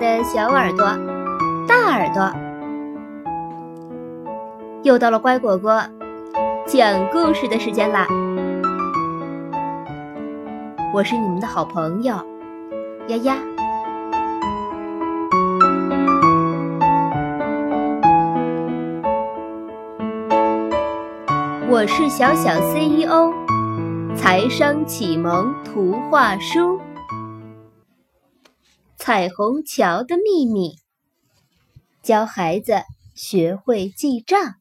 的小耳朵、大耳朵，又到了乖果果讲故事的时间啦！我是你们的好朋友丫丫。我是小小 CEO，财商启蒙图画书。彩虹桥的秘密，教孩子学会记账。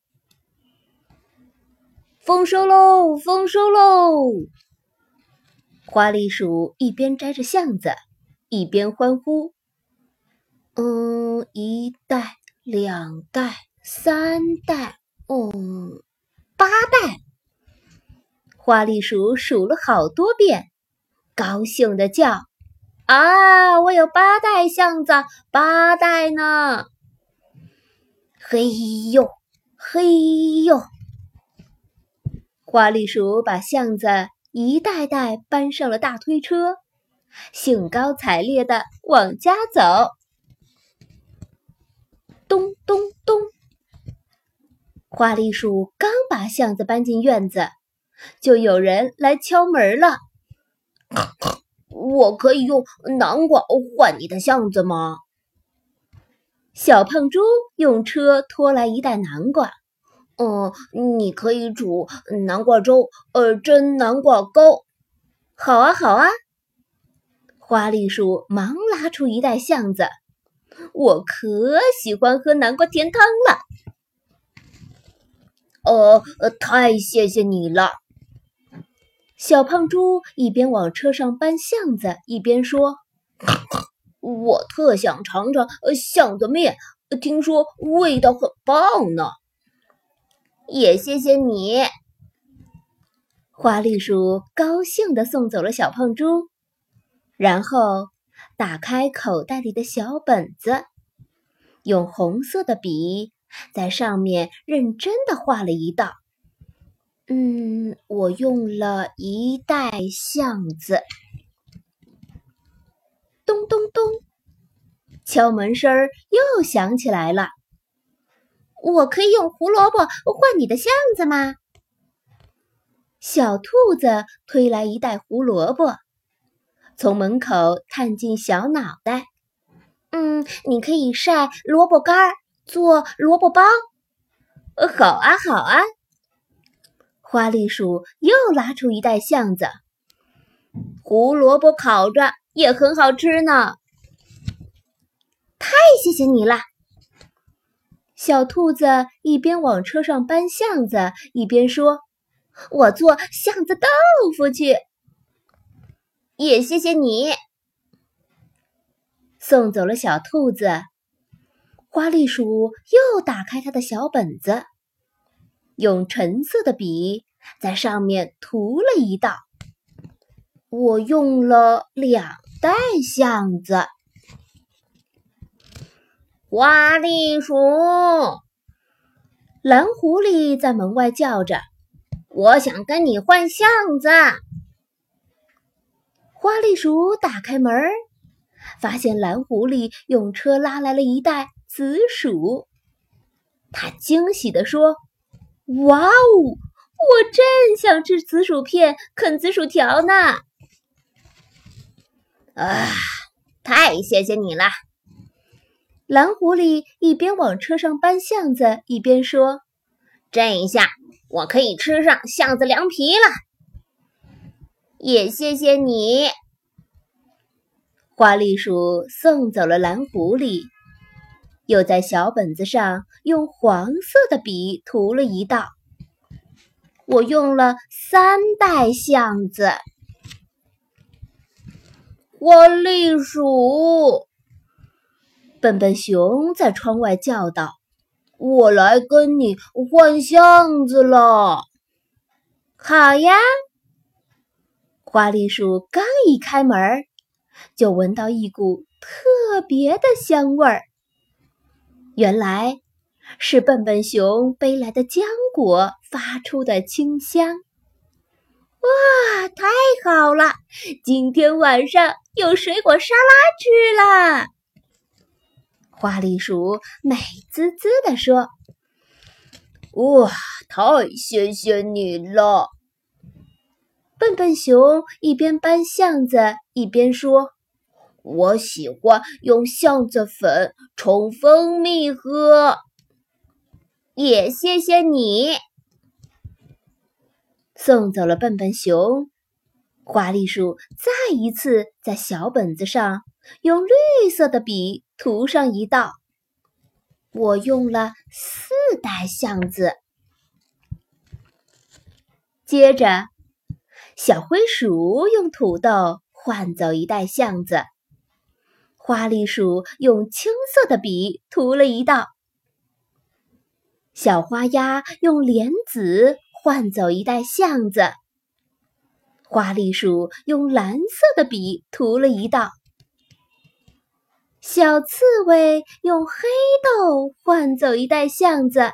丰收喽，丰收喽！花栗鼠一边摘着橡子，一边欢呼：“嗯，一袋，两袋，三袋，嗯，八袋。”花栗鼠数了好多遍，高兴的叫。啊！我有八袋橡子，八袋呢！嘿呦，嘿呦！花栗鼠把橡子一袋袋搬上了大推车，兴高采烈的往家走。咚咚咚！花栗鼠刚把橡子搬进院子，就有人来敲门了。我可以用南瓜换你的巷子吗？小胖猪用车拖来一袋南瓜。嗯，你可以煮南瓜粥，呃，蒸南瓜糕。好啊，好啊。花栗鼠忙拉出一袋橡子。我可喜欢喝南瓜甜汤了。呃，太谢谢你了。小胖猪一边往车上搬橡子，一边说：“我特想尝尝橡子面，听说味道很棒呢。”也谢谢你，花栗鼠高兴地送走了小胖猪，然后打开口袋里的小本子，用红色的笔在上面认真地画了一道。嗯，我用了一袋橡子。咚咚咚，敲门声又响起来了。我可以用胡萝卜换你的橡子吗？小兔子推来一袋胡萝卜，从门口探进小脑袋。嗯，你可以晒萝卜干做萝卜包。好啊，好啊。花栗鼠又拉出一袋橡子，胡萝卜烤着也很好吃呢。太谢谢你了！小兔子一边往车上搬橡子，一边说：“我做橡子豆腐去。”也谢谢你，送走了小兔子。花栗鼠又打开它的小本子。用橙色的笔在上面涂了一道。我用了两袋橡子。花栗鼠，蓝狐狸在门外叫着：“我想跟你换橡子。”花栗鼠打开门，发现蓝狐狸用车拉来了一袋紫薯。他惊喜地说。哇哦！我正想吃紫薯片、啃紫薯条呢。啊，太谢谢你了！蓝狐狸一边往车上搬橡子，一边说：“这一下我可以吃上橡子凉皮了。”也谢谢你，花栗鼠送走了蓝狐狸。又在小本子上用黄色的笔涂了一道。我用了三袋橡子。花栗鼠，笨笨熊在窗外叫道：“我来跟你换橡子了。”好呀！花栗鼠刚一开门，就闻到一股特别的香味儿。原来是笨笨熊背来的浆果发出的清香。哇，太好了！今天晚上有水果沙拉吃了。花栗鼠美滋滋地说：“哇，太谢谢你了！”笨笨熊一边搬橡子一边说：“我喜欢用橡子粉冲蜂蜜喝。”也谢谢你，送走了笨笨熊。花栗鼠再一次在小本子上用绿色的笔涂上一道。我用了四袋橡子。接着，小灰鼠用土豆换走一袋橡子。花栗鼠用青色的笔涂了一道。小花鸭用莲子换走一袋橡子。花栗鼠用蓝色的笔涂了一道，小刺猬用黑豆换走一袋橡子，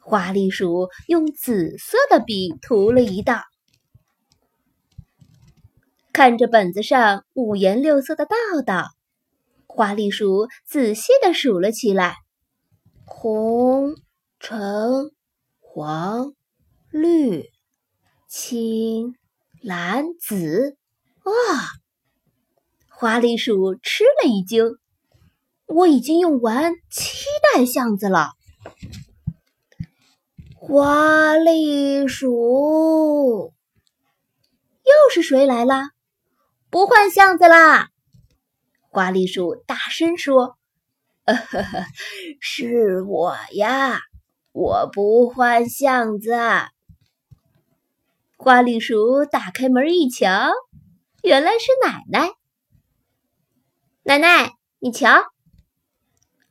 花栗鼠用紫色的笔涂了一道。看着本子上五颜六色的道道，花栗鼠仔细的数了起来：红、橙、黄、绿。青、蓝、紫，啊！花栗鼠吃了一惊。我已经用完七袋橡子了。花栗鼠，又是谁来了？不换橡子啦！花栗鼠大声说：“是我呀，我不换橡子。”花栗鼠打开门一瞧，原来是奶奶。奶奶，你瞧，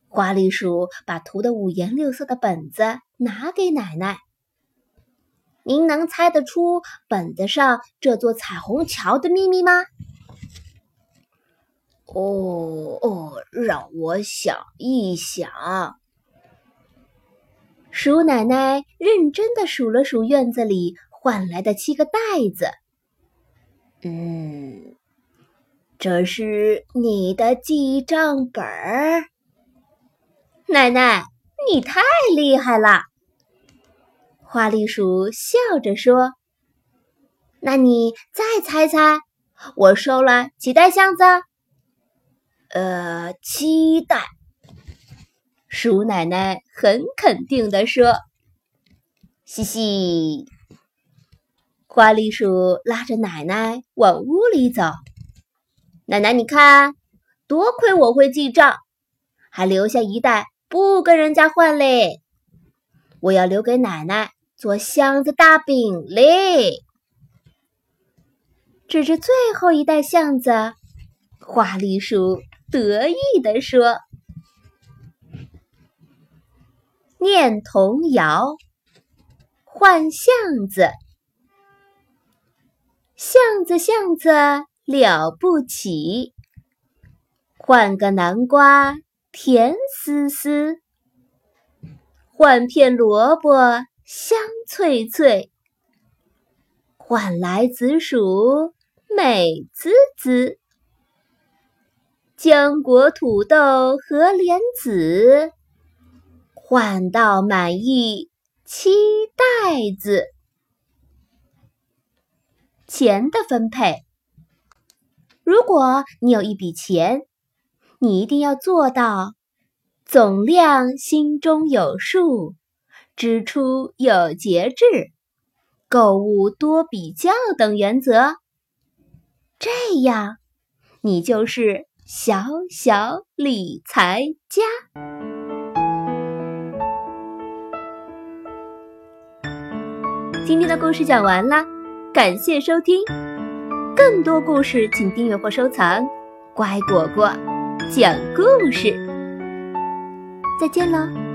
花栗鼠把涂的五颜六色的本子拿给奶奶。您能猜得出本子上这座彩虹桥的秘密吗？哦哦，让我想一想。鼠奶奶认真的数了数院子里。换来的七个袋子，嗯，这是你的记账本儿。奶奶，你太厉害了！花栗鼠笑着说：“那你再猜猜，我收了几袋箱子？”呃，期待。鼠奶奶很肯定地说：“嘻嘻。”花栗鼠拉着奶奶往屋里走。奶奶，你看，多亏我会记账，还留下一袋不跟人家换嘞。我要留给奶奶做箱子大饼嘞。指着最后一袋橡子，花栗鼠得意地说：“念童谣，换巷子。”巷子，巷子了不起，换个南瓜甜丝丝，换片萝卜香脆脆，换来紫薯美滋滋，浆果土豆和莲子，换到满意七袋子。钱的分配，如果你有一笔钱，你一定要做到总量心中有数，支出有节制，购物多比较等原则。这样，你就是小小理财家。今天的故事讲完了。感谢收听，更多故事请订阅或收藏。乖果果讲故事，再见喽。